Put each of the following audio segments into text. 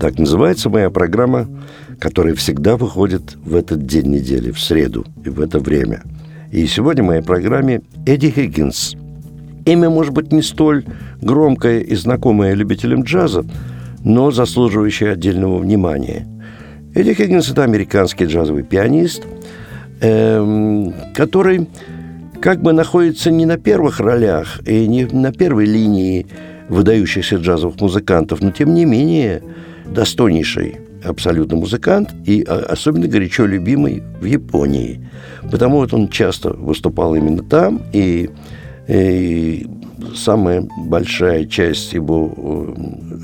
Так называется моя программа, которая всегда выходит в этот день недели, в среду и в это время. И сегодня в моей программе Эдди Хиггинс. Имя может быть не столь громкое и знакомое любителям джаза, но заслуживающее отдельного внимания. Эдди Хиггинс – это американский джазовый пианист, эм, который как бы находится не на первых ролях и не на первой линии выдающихся джазовых музыкантов, но тем не менее достойнейший абсолютно музыкант и а, особенно горячо любимый в Японии. Потому вот он часто выступал именно там, и, и самая большая часть его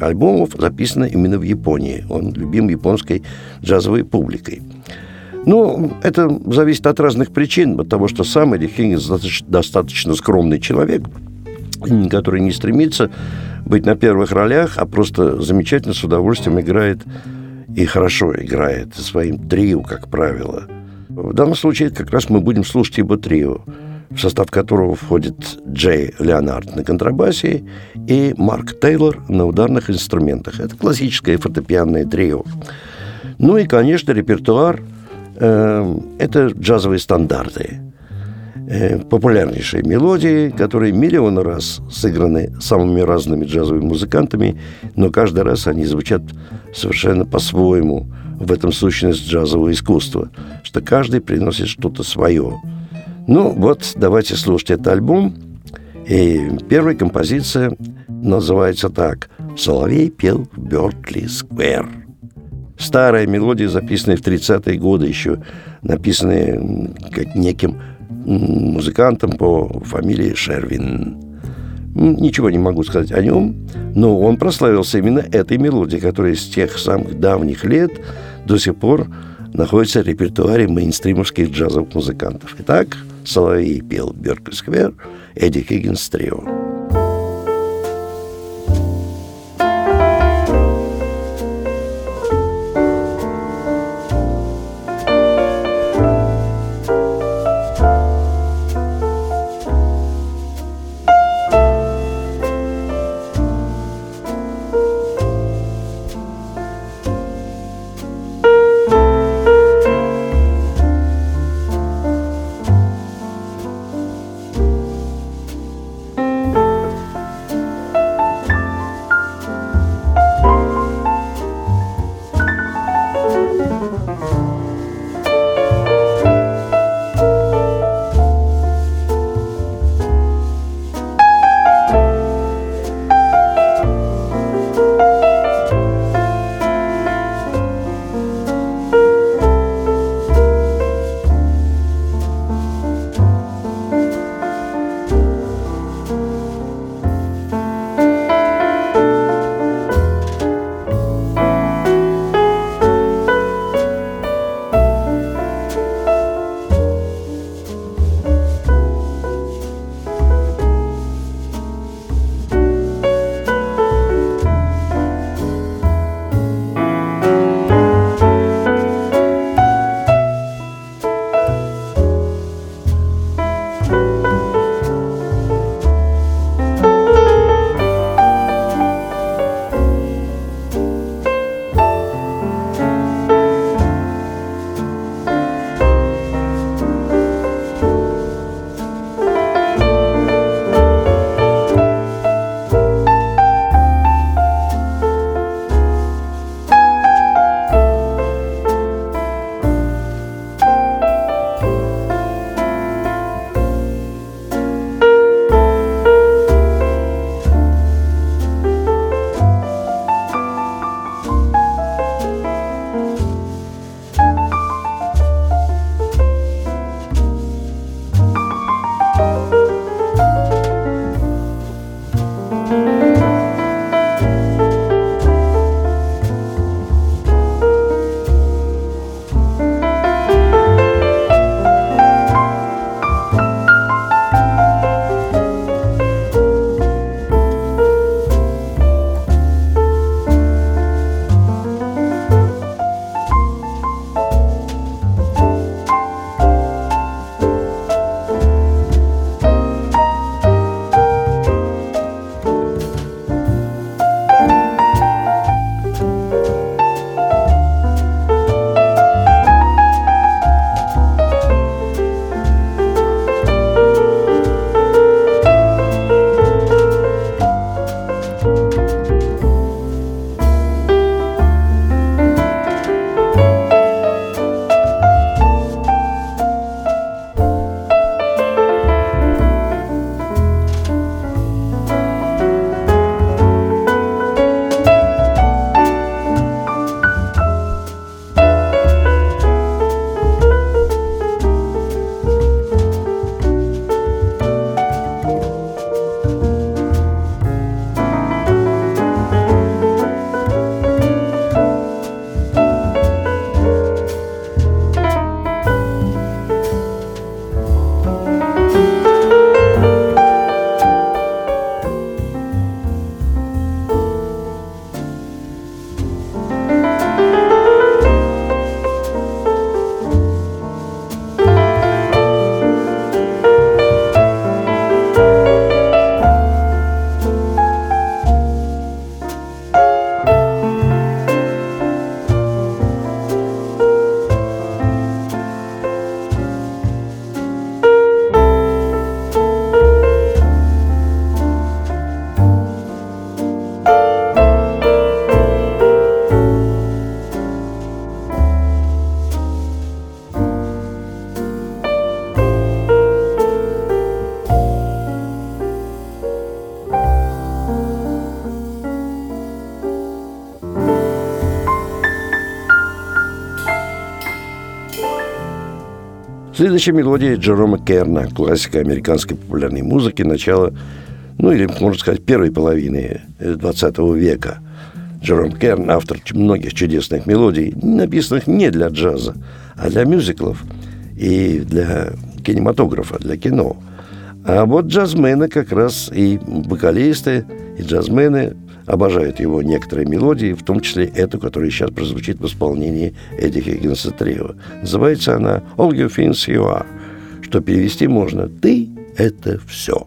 э, альбомов записана именно в Японии. Он любим японской джазовой публикой. Ну, это зависит от разных причин, от того, что сам Эдди достаточно скромный человек, который не стремится быть на первых ролях, а просто замечательно с удовольствием играет и хорошо играет своим трио, как правило. В данном случае как раз мы будем слушать его трио, в состав которого входит Джей Леонард на контрабасе и Марк Тейлор на ударных инструментах. Это классическое фортепианное трио. Ну и, конечно, репертуар – Эм, это джазовые стандарты. Э, популярнейшие мелодии, которые миллион раз сыграны самыми разными джазовыми музыкантами, но каждый раз они звучат совершенно по-своему. В этом сущность джазового искусства, что каждый приносит что-то свое. Ну вот, давайте слушать этот альбом. И первая композиция называется так «Соловей пел в Бертли Сквер». Старая мелодия, записанная в 30-е годы еще, написанная как неким музыкантом по фамилии Шервин. Ничего не могу сказать о нем, но он прославился именно этой мелодией, которая с тех самых давних лет до сих пор находится в репертуаре мейнстримовских джазовых музыкантов. Итак, Соловей пел Беркли Сквер, Эдди Хиггинс Трио. Следующая мелодия Джерома Керна, классика американской популярной музыки начала, ну или, можно сказать, первой половины 20 века. Джером Керн – автор многих чудесных мелодий, написанных не для джаза, а для мюзиклов и для кинематографа, для кино. А вот джазмены как раз и вокалисты, и джазмены обожают его некоторые мелодии, в том числе эту, которая сейчас прозвучит в исполнении Эдди Хиггинса Трио. Называется она «All you things you are», что перевести можно «Ты – это все».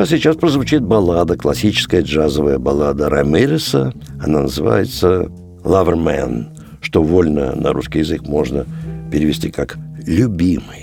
А сейчас прозвучит баллада, классическая джазовая баллада Рамиреса. Она называется «Loverman», что вольно на русский язык можно перевести как «любимый».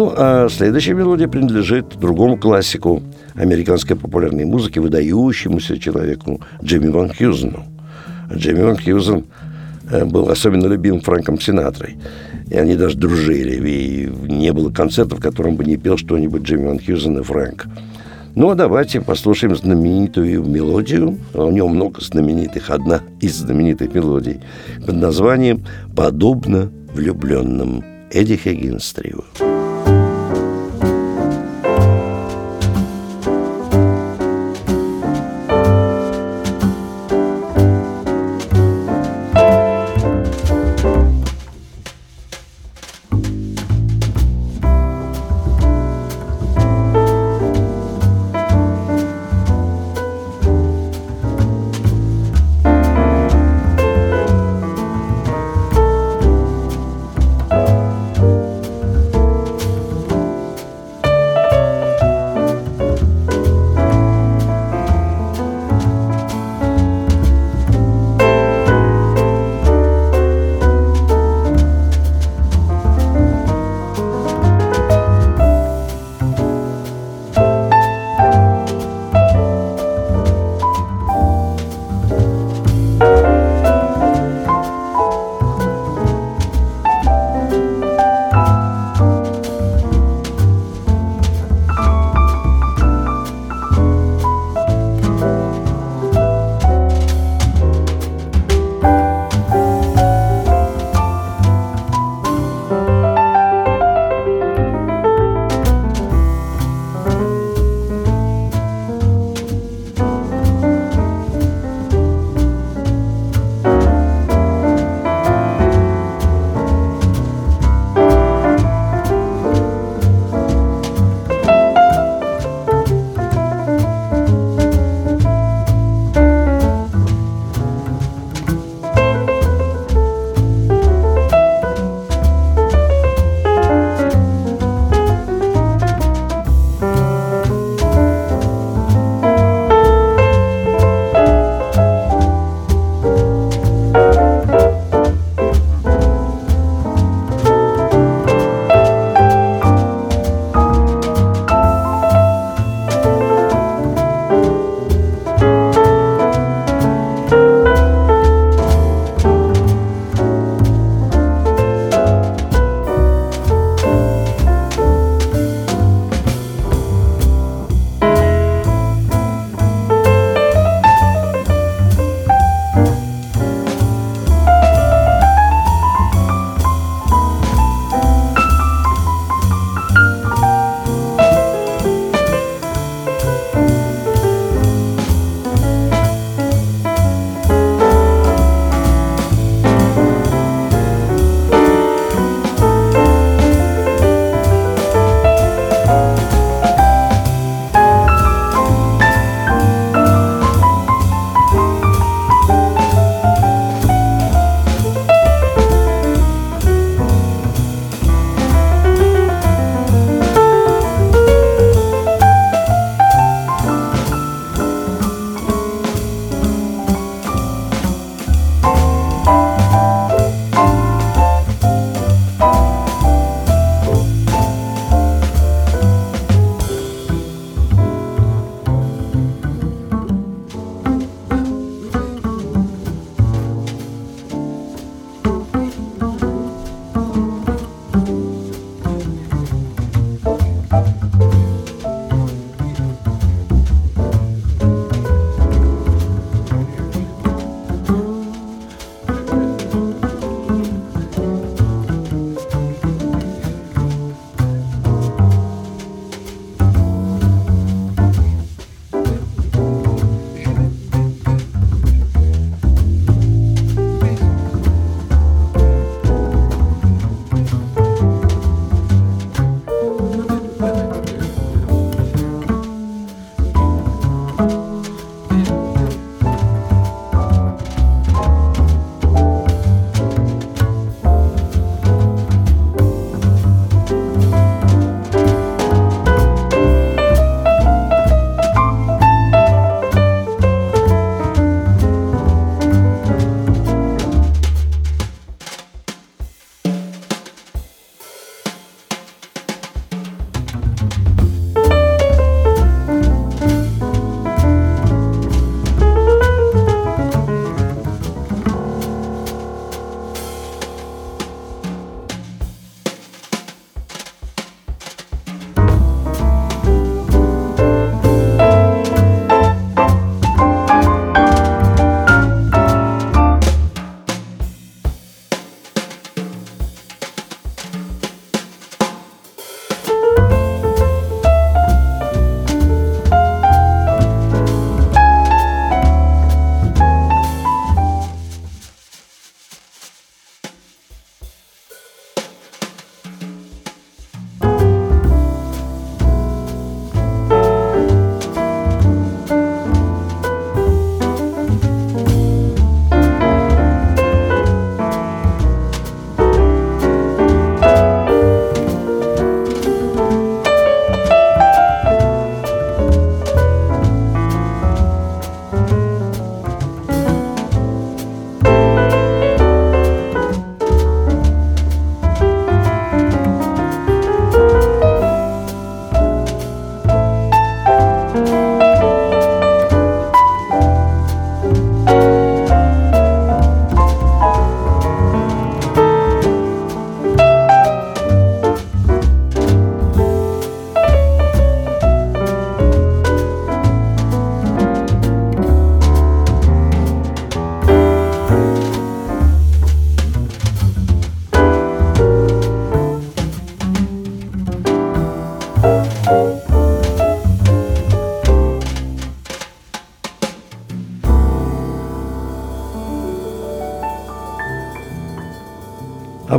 Ну, а следующая мелодия принадлежит другому классику американской популярной музыки, выдающемуся человеку Джимми Ван Хьюзену. Джимми Ван Хьюзен э, был особенно любим Фрэнком Синатрой. И они даже дружили. И не было концерта, в котором бы не пел что-нибудь Джимми Ван Хьюзен и Фрэнк. Ну, а давайте послушаем знаменитую мелодию. У него много знаменитых. Одна из знаменитых мелодий под названием «Подобно влюбленным» Эдди Хиггинс Трио.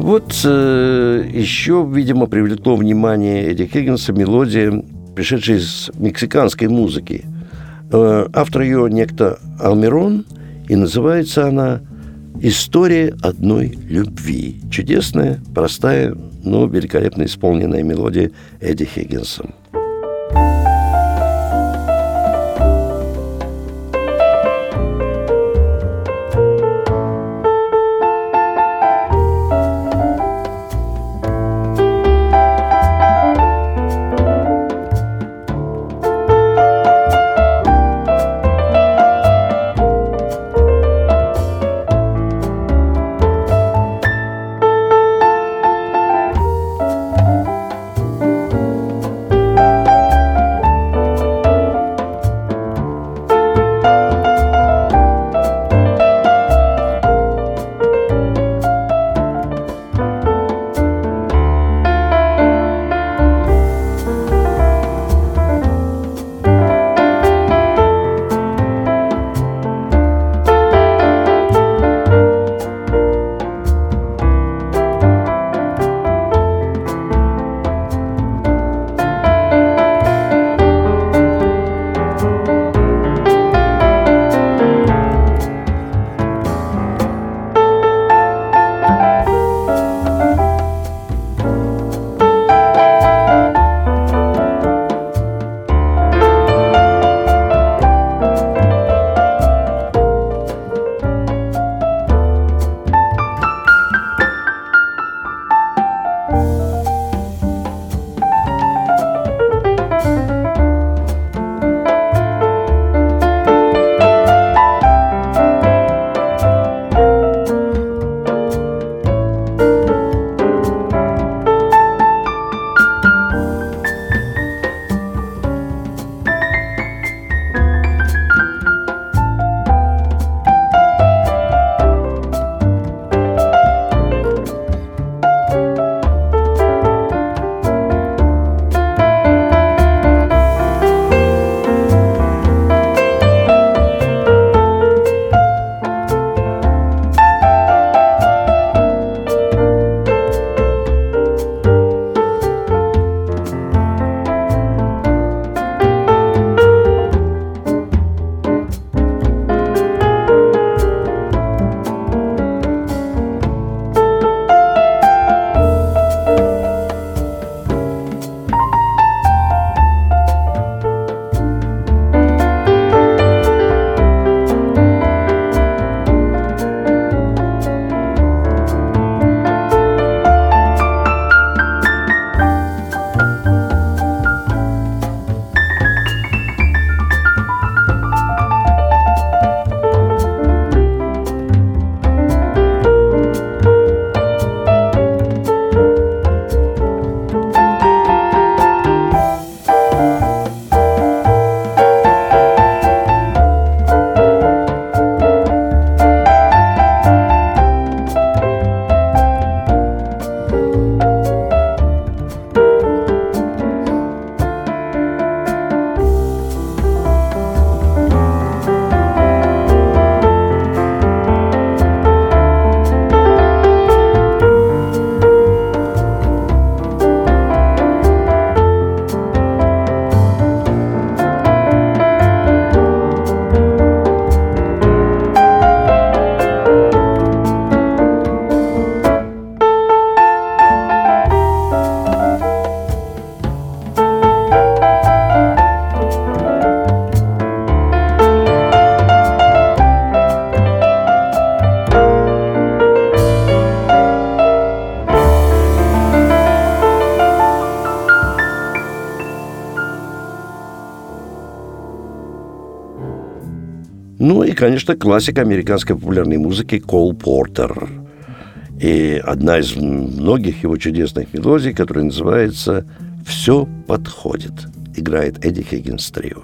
Вот э, еще, видимо, привлекло внимание Эдди Хиггинса мелодия, пришедшая из мексиканской музыки. Э, автор ее некто Алмирон, и называется она «История одной любви». Чудесная, простая, но великолепно исполненная мелодия Эдди Хиггинсом. Конечно, классика американской популярной музыки Кол Портер. И одна из многих его чудесных мелодий, которая называется «Все подходит», играет Эдди Хиггинс Трио.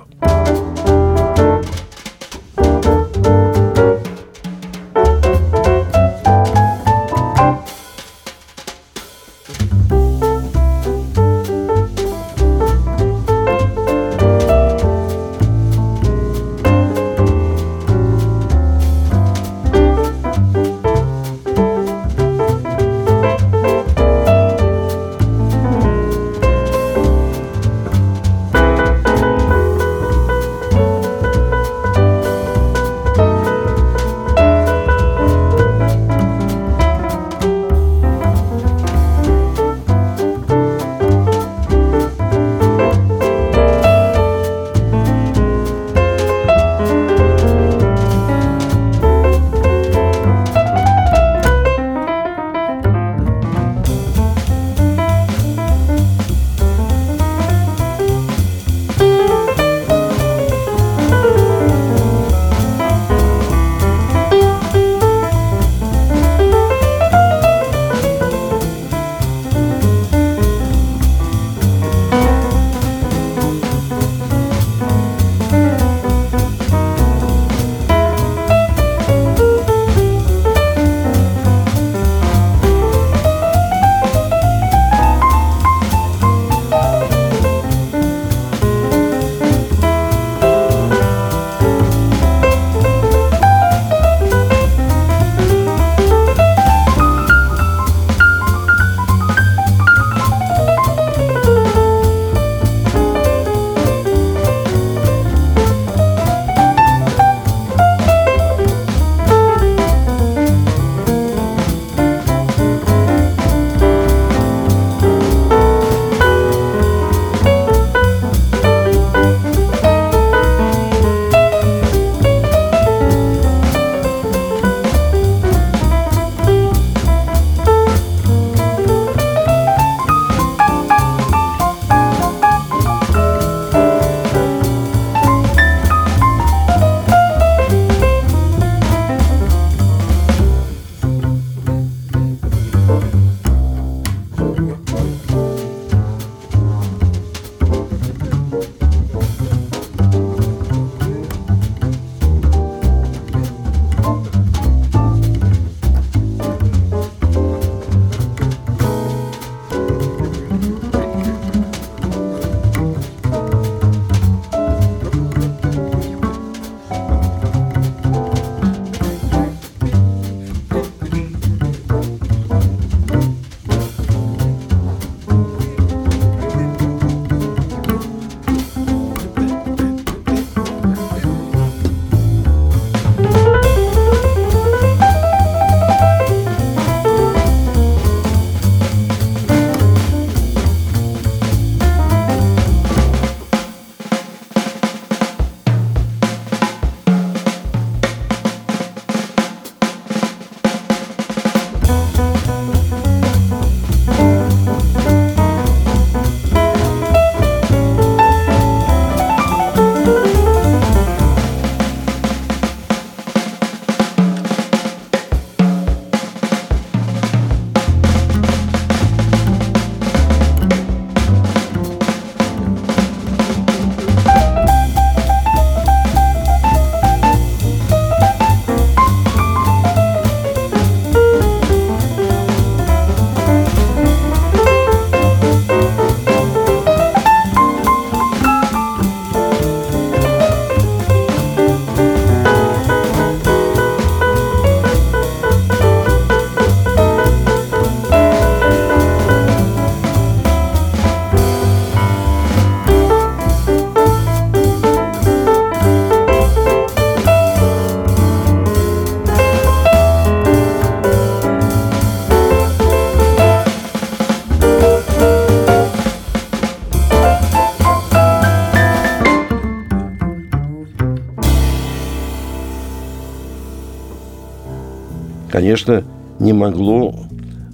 Конечно, не могло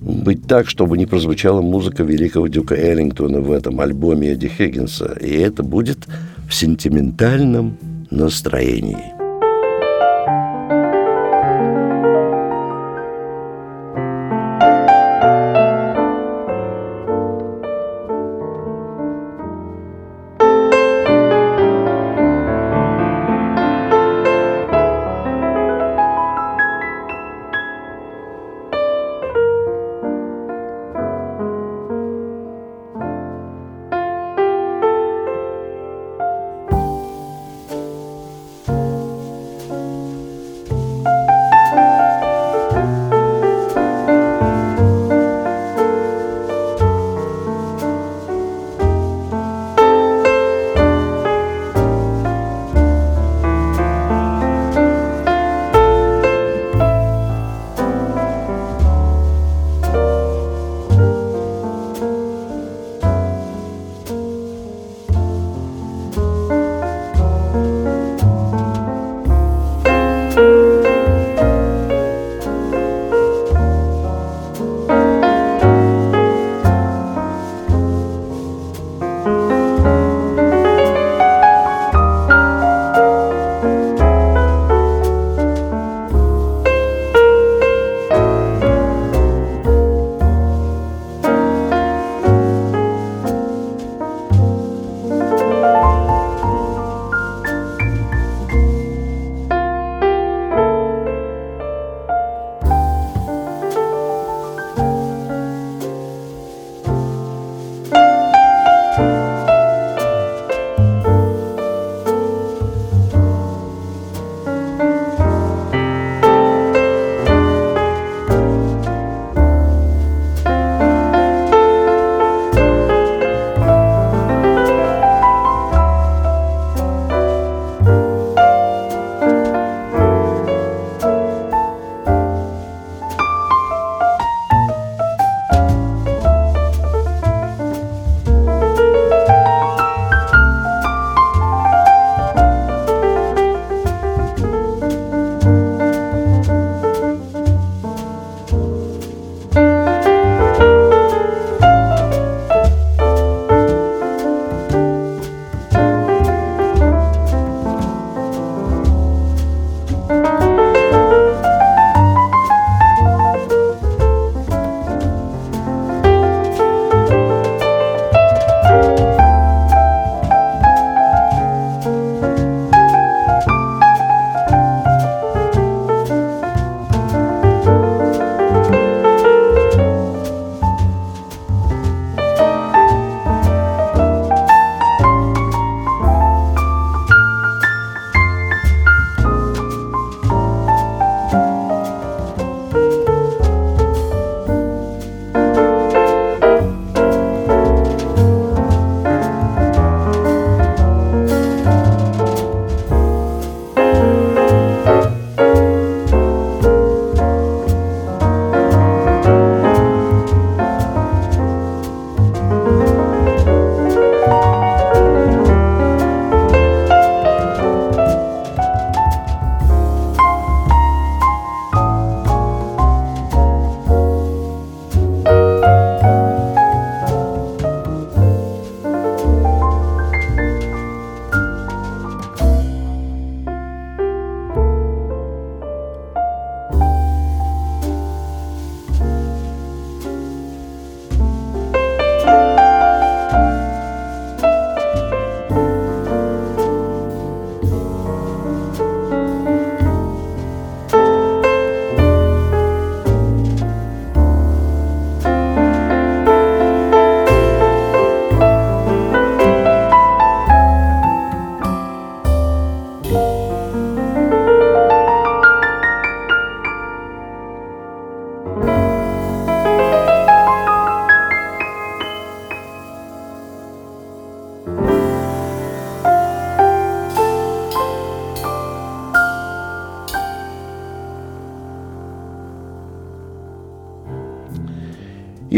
быть так, чтобы не прозвучала музыка великого Дюка Эллингтона в этом альбоме Эдди Хиггинса. И это будет в сентиментальном настроении.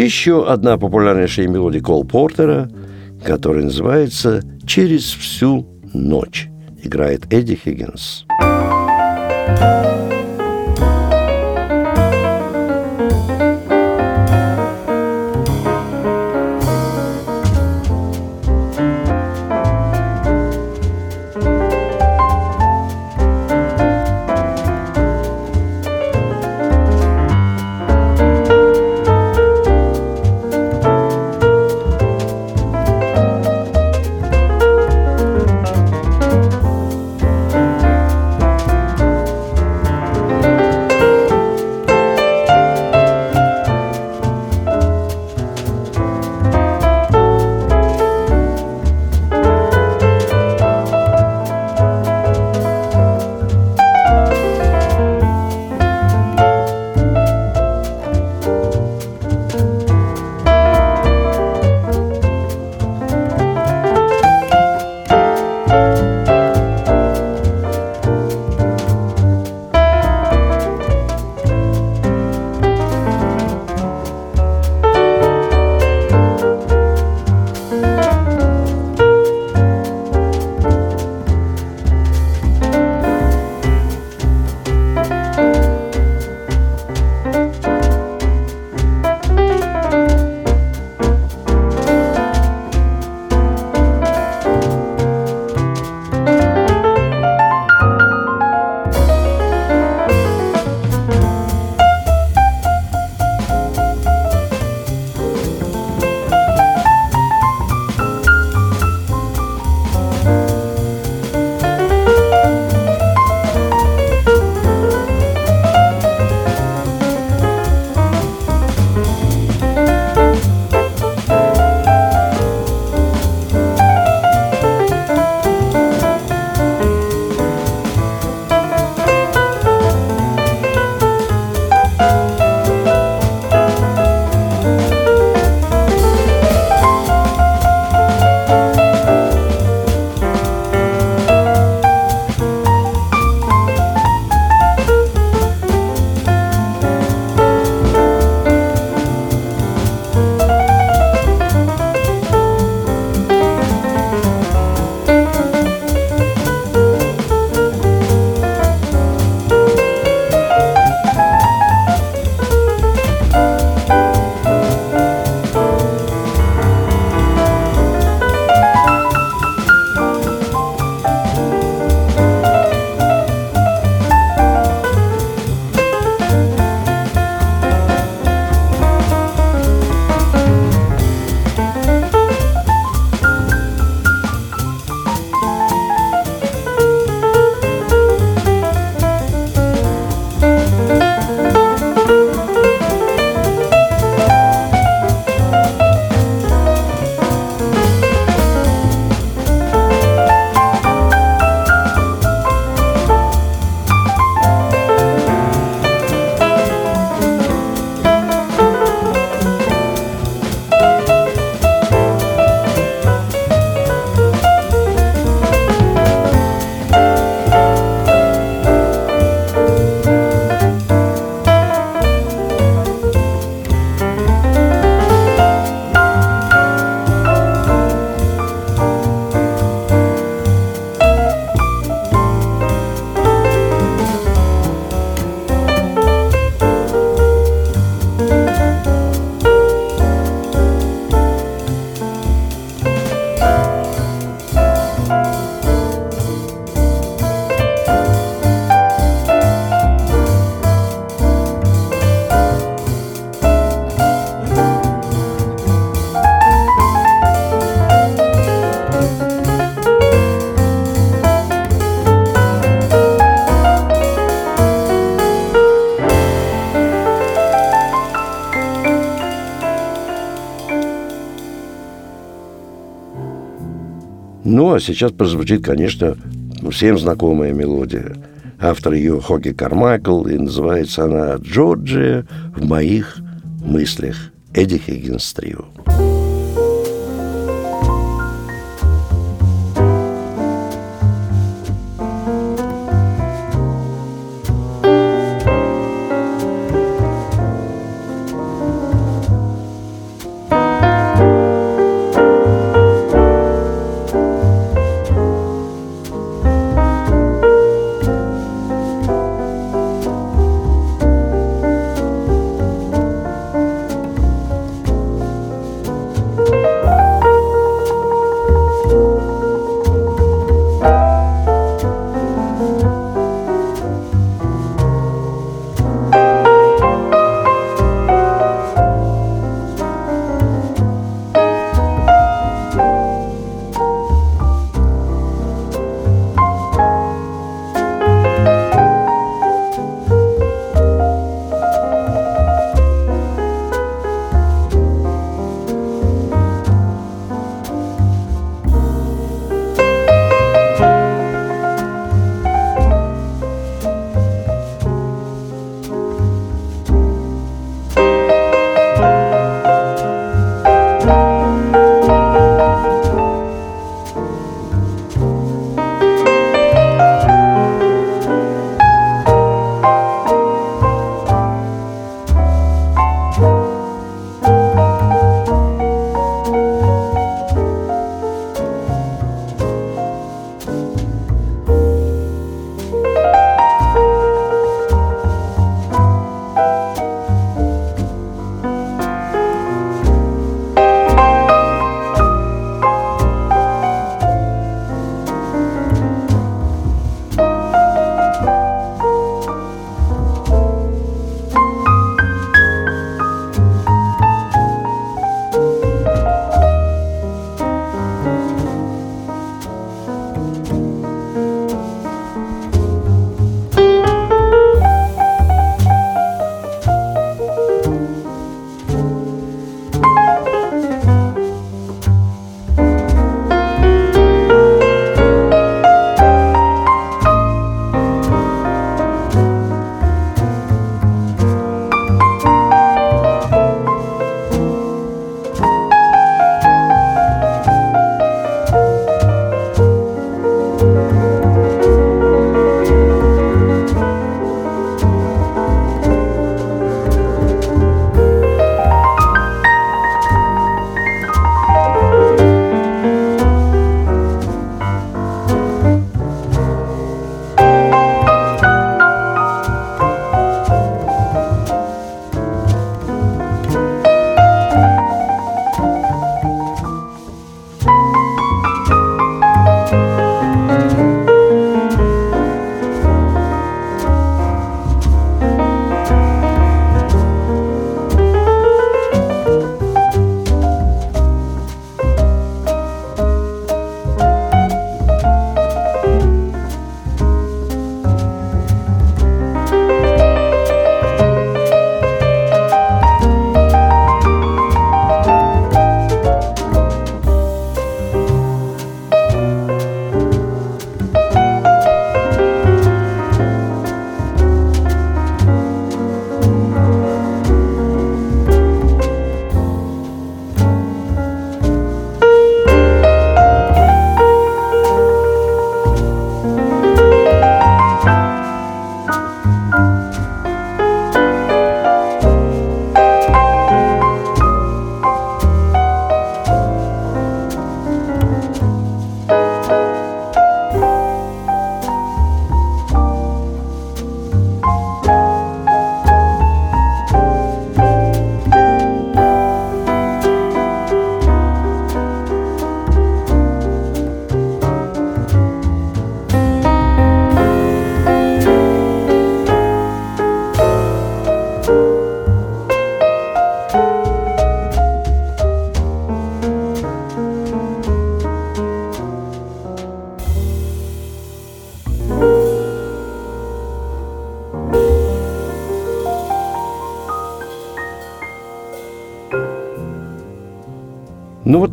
Еще одна популярнейшая мелодия Кол Портера, которая называется «Через всю ночь». Играет Эдди Хиггинс. Ну, а сейчас прозвучит, конечно, всем знакомая мелодия. Автор ее Хоги Кармайкл, и называется она «Джорджия в моих мыслях». Эдди Хиггинс Трио.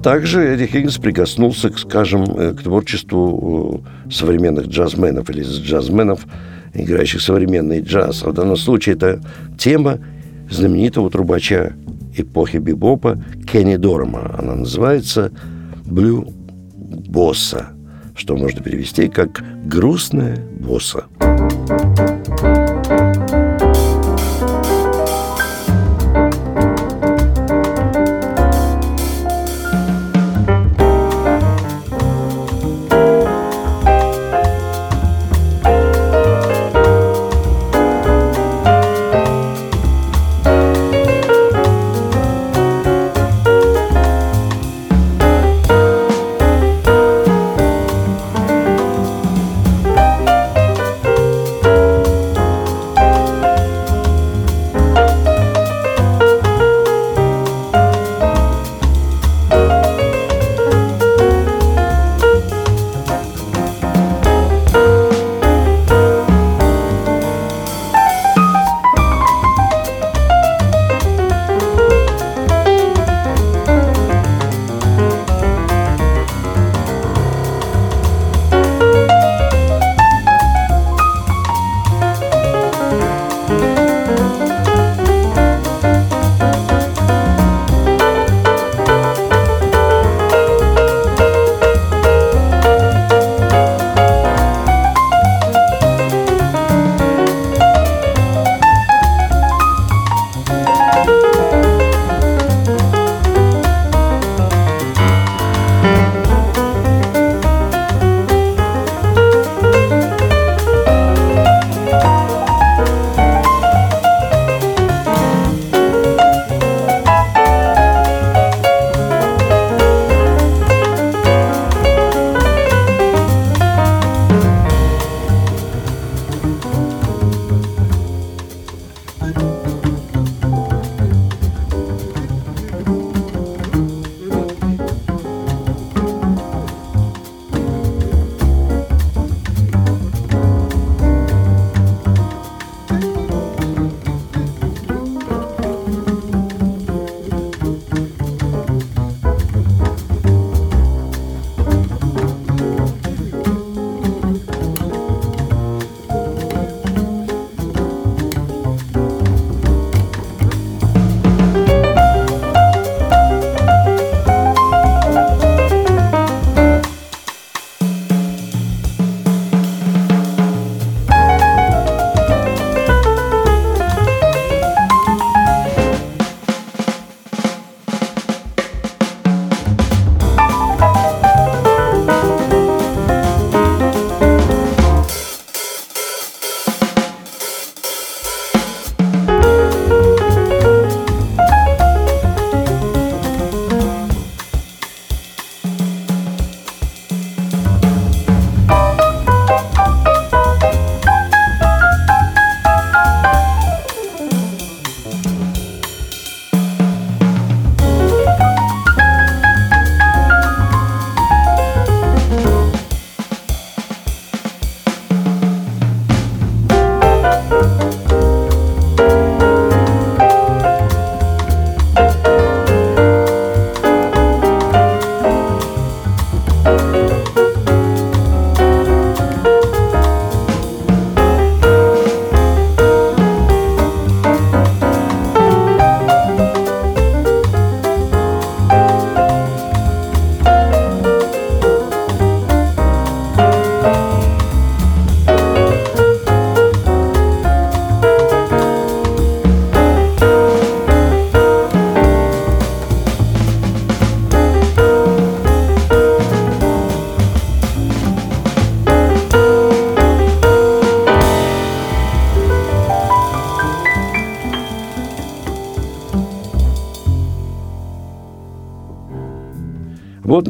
Также Эдди Хиггинс прикоснулся, к, скажем, э, к творчеству э, современных джазменов или джазменов, играющих современный джаз. В данном случае это тема знаменитого трубача эпохи бибопа Кенни Дорма. Она называется «Блю Босса», что можно перевести как «грустная босса».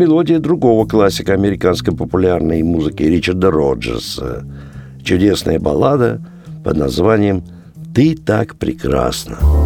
Мелодия другого классика американской популярной музыки Ричарда Роджерса. Чудесная баллада под названием «Ты так прекрасна».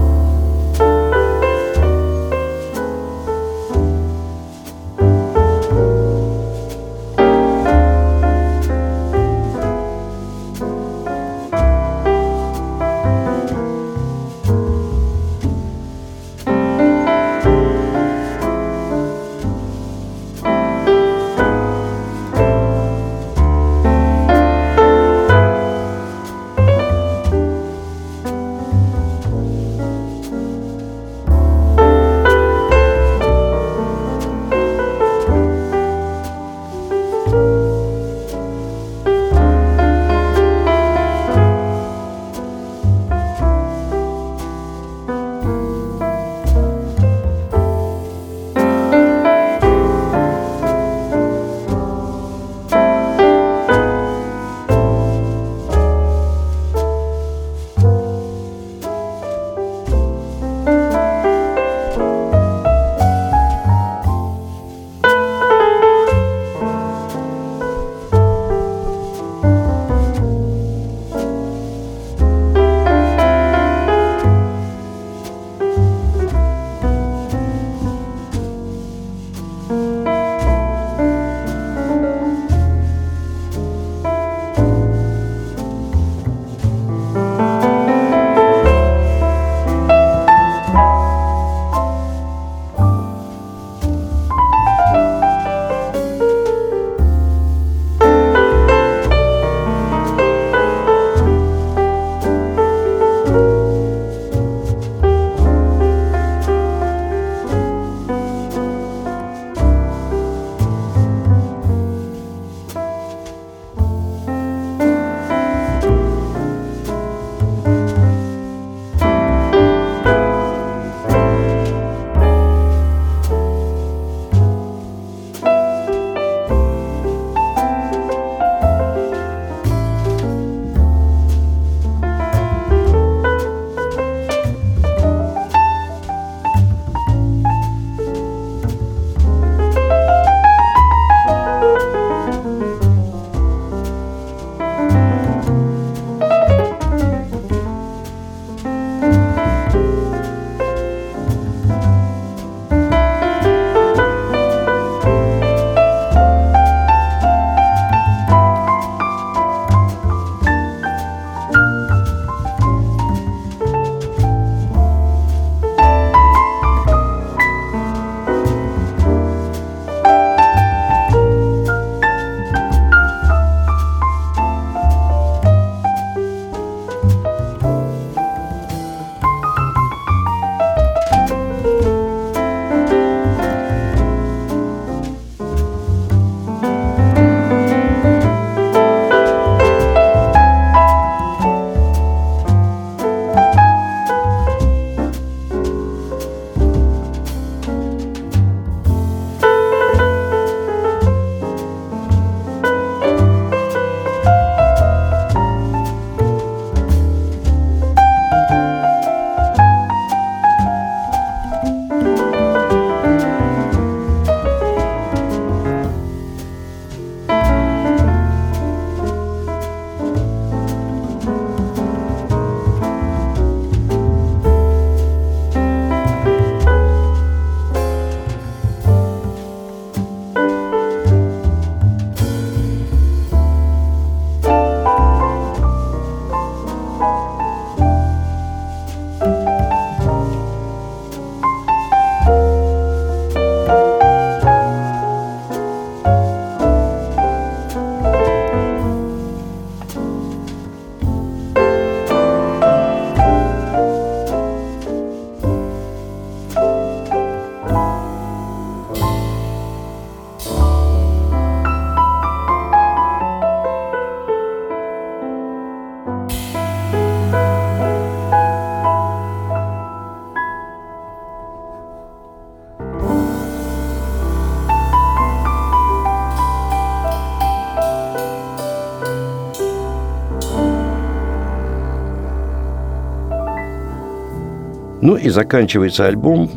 Ну и заканчивается альбом,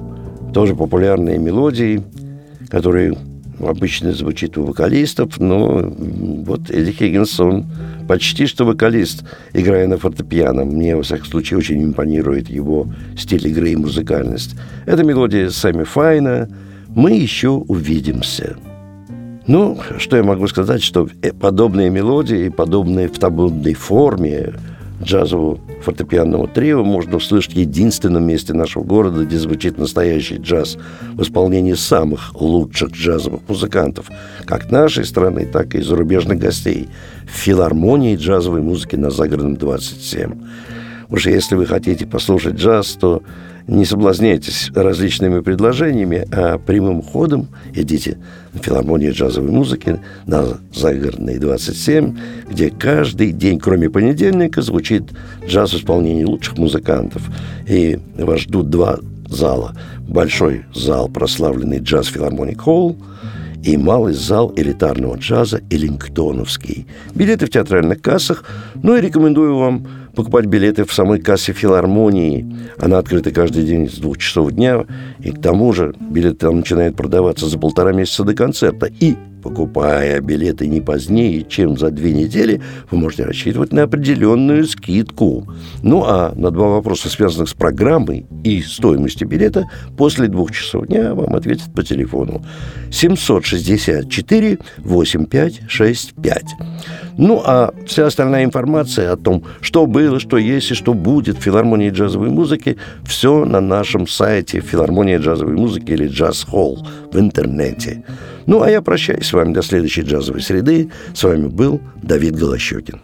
тоже популярные мелодии, которые обычно звучит у вокалистов, но вот Эдди Хиггинс, он почти что вокалист, играя на фортепиано. Мне, во всяком случае, очень импонирует его стиль игры и музыкальность. Это мелодия Сами Файна «Мы еще увидимся». Ну, что я могу сказать, что э, подобные мелодии, подобные в таблоидной форме джазового фортепианного трио можно услышать в единственном месте нашего города, где звучит настоящий джаз в исполнении самых лучших джазовых музыкантов, как нашей страны, так и зарубежных гостей, в филармонии джазовой музыки на Загородном 27. Уж если вы хотите послушать джаз, то не соблазняйтесь различными предложениями, а прямым ходом идите в филармонию джазовой музыки на Загородной 27, где каждый день, кроме понедельника, звучит джаз в исполнении лучших музыкантов. И вас ждут два зала. Большой зал, прославленный джаз филармоник Холл, и малый зал элитарного джаза Эллингтоновский. Билеты в театральных кассах, ну и рекомендую вам покупать билеты в самой кассе филармонии. Она открыта каждый день с двух часов дня, и к тому же билеты там начинают продаваться за полтора месяца до концерта. И Покупая билеты не позднее, чем за две недели, вы можете рассчитывать на определенную скидку. Ну а на два вопроса, связанных с программой и стоимостью билета, после двух часов дня вам ответят по телефону 764 8565. Ну, а вся остальная информация о том, что было, что есть и что будет в филармонии джазовой музыки, все на нашем сайте филармония джазовой музыки или джаз холл в интернете. Ну, а я прощаюсь с вами до следующей джазовой среды. С вами был Давид Голощекин.